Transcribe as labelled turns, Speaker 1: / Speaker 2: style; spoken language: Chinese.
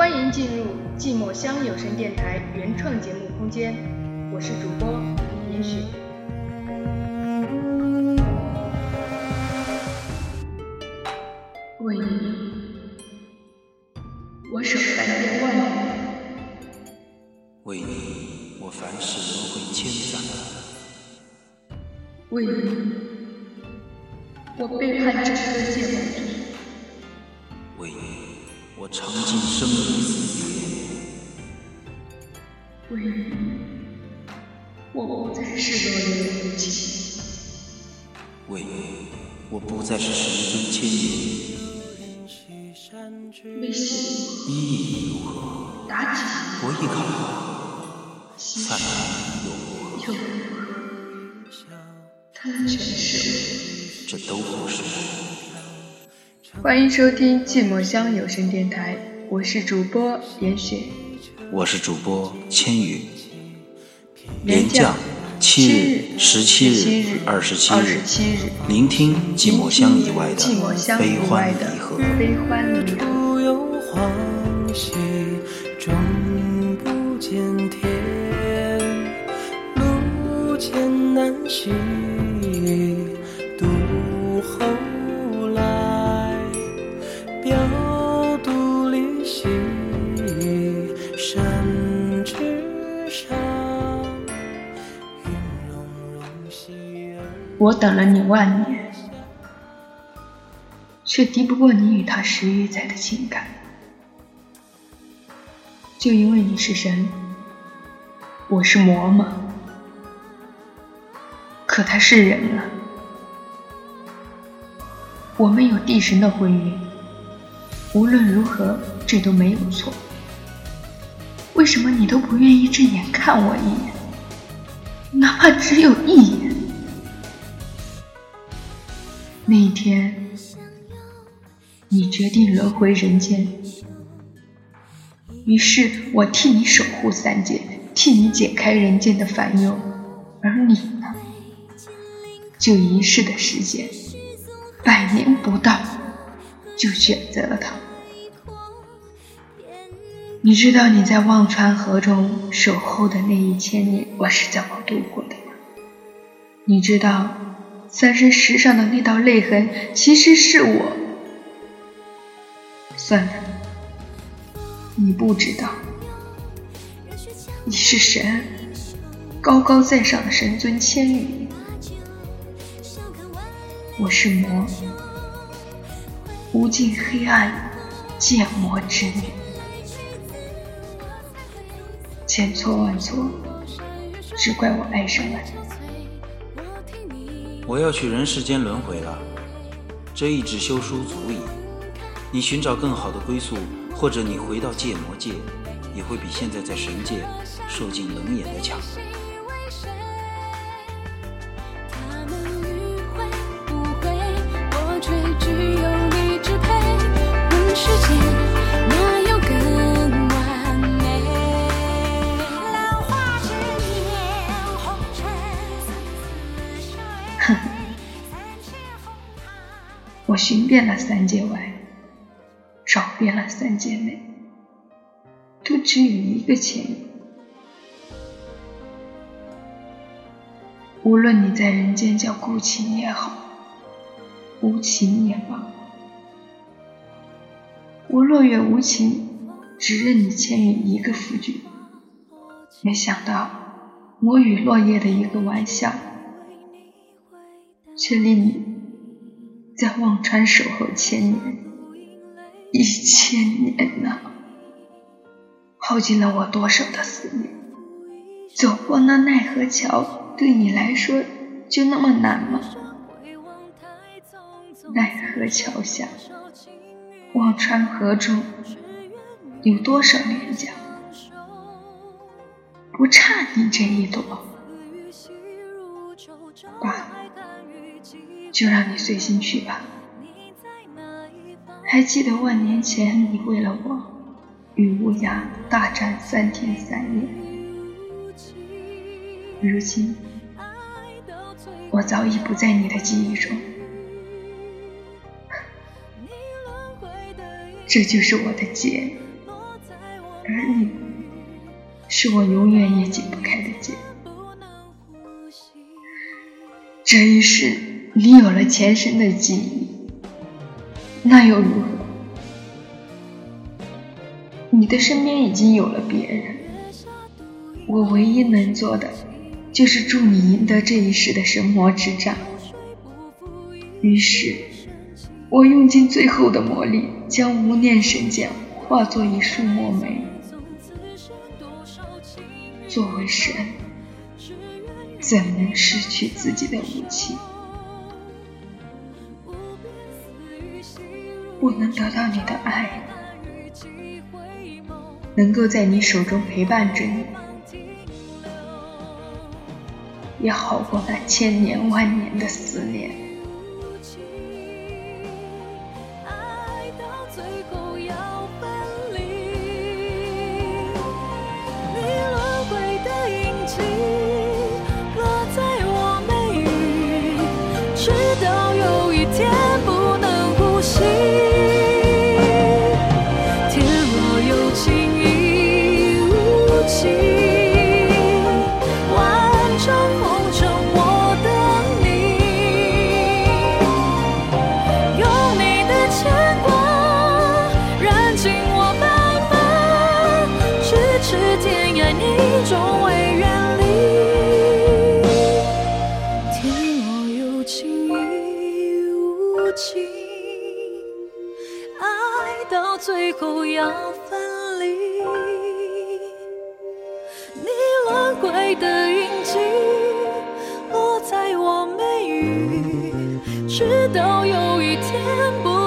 Speaker 1: 欢迎进入寂寞乡有声电台原创节目空间，我是主播严雪。为你，我守三千万年；
Speaker 2: 为你，我凡事轮回千载；
Speaker 1: 为你，我背叛整个界。
Speaker 2: 我尝尽生离死
Speaker 1: 别，为你，我不再是落叶的无情；
Speaker 2: 为你，我不再是神尊千年。
Speaker 1: 微笑，
Speaker 2: 意义如何？
Speaker 1: 妲己，
Speaker 2: 我亦考。散
Speaker 1: 又如何？他全是
Speaker 2: 这都不是。
Speaker 1: 欢迎收听寂寞乡有声电台，我是主播严雪，
Speaker 2: 我是主播千羽。连降七日、十七日、二十七日，聆听寂寞乡以外的悲欢离合。
Speaker 1: 悲欢离合。我等了你万年，却敌不过你与他十余载的情感。就因为你是神，我是魔吗？可他是人啊。我们有地神的婚约，无论如何，这都没有错。为什么你都不愿意正眼看我一眼，哪怕只有一眼？那一天，你决定轮回人间，于是我替你守护三界，替你解开人间的烦忧，而你呢，就一世的时间，百年不到，就选择了他。你知道你在忘川河中守候的那一千年，我是怎么度过的吗？你知道？三生石上的那道泪痕，其实是我。算了，你不知道，你是神，高高在上的神尊千羽，我是魔，无尽黑暗，剑魔之女，千错万错，只怪我爱上了你。
Speaker 2: 我要去人世间轮回了，这一纸休书足矣。你寻找更好的归宿，或者你回到界魔界，也会比现在在神界受尽冷眼的强。
Speaker 1: 寻遍了三界外，找遍了三界内，都只有一个千羽。无论你在人间叫孤情也好，无情也罢，我落月无情，只认你千羽一个夫君。没想到，我与落叶的一个玩笑，却令你。在忘川守候千年，一千年呐，耗尽了我多少的思念。走过那奈何桥，对你来说就那么难吗？奈何桥下，忘川河中，有多少脸颊，不差你这一朵。罢了。就让你随心去吧。还记得万年前你为了我与乌鸦大战三天三夜，如今我早已不在你的记忆中，这就是我的劫。而你，是我永远也解不开的结。这一世，你有了前生的记忆，那又如何？你的身边已经有了别人，我唯一能做的，就是助你赢得这一世的神魔之战。于是，我用尽最后的魔力，将无念神剑化作一束墨梅。作为神，怎能失去自己的武器？我能得到你的爱，能够在你手中陪伴着你，也好过那千年万年的思念。
Speaker 3: 最后要分离，你轮回的印记落在我眉宇，直到有一天不能呼吸情爱到最后要分离。你轮回的印记落在我眉宇直到有一天不